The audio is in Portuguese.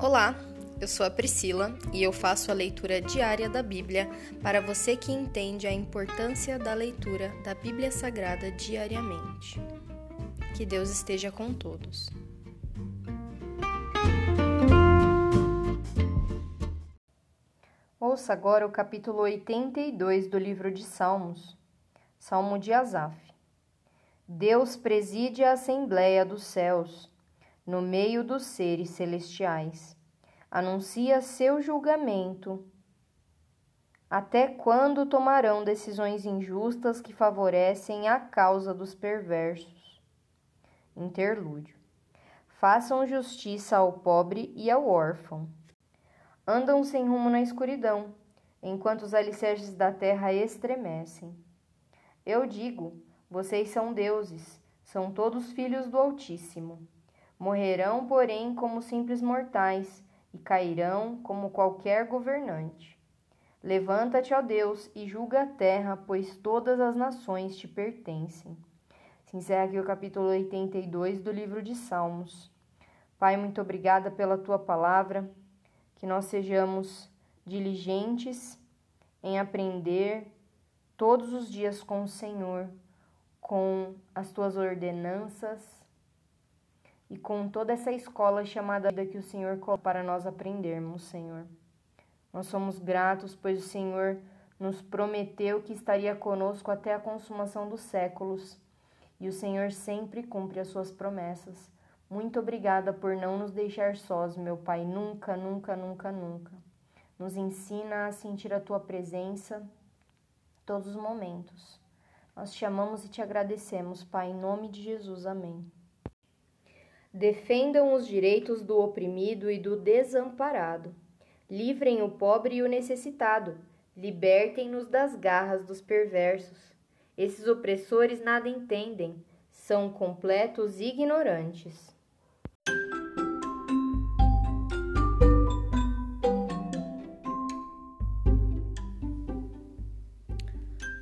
Olá, eu sou a Priscila e eu faço a leitura diária da Bíblia para você que entende a importância da leitura da Bíblia Sagrada diariamente. Que Deus esteja com todos. Ouça agora o capítulo 82 do livro de Salmos, Salmo de Asaf. Deus preside a Assembleia dos Céus no meio dos seres celestiais. Anuncia seu julgamento. Até quando tomarão decisões injustas que favorecem a causa dos perversos? Interlúdio. Façam justiça ao pobre e ao órfão. Andam sem rumo na escuridão, enquanto os alicerces da terra estremecem. Eu digo: vocês são deuses, são todos filhos do Altíssimo. Morrerão, porém, como simples mortais e cairão como qualquer governante. Levanta-te, ó Deus, e julga a terra, pois todas as nações te pertencem. Se encerra aqui o capítulo 82 do livro de Salmos. Pai, muito obrigada pela tua palavra, que nós sejamos diligentes em aprender todos os dias com o Senhor, com as tuas ordenanças e com toda essa escola chamada vida que o Senhor colocou para nós aprendermos, Senhor. Nós somos gratos, pois o Senhor nos prometeu que estaria conosco até a consumação dos séculos, e o Senhor sempre cumpre as suas promessas. Muito obrigada por não nos deixar sós, meu Pai, nunca, nunca, nunca, nunca. Nos ensina a sentir a tua presença todos os momentos. Nós te amamos e te agradecemos, Pai, em nome de Jesus. Amém. Defendam os direitos do oprimido e do desamparado. Livrem o pobre e o necessitado. Libertem-nos das garras dos perversos. Esses opressores nada entendem, são completos ignorantes.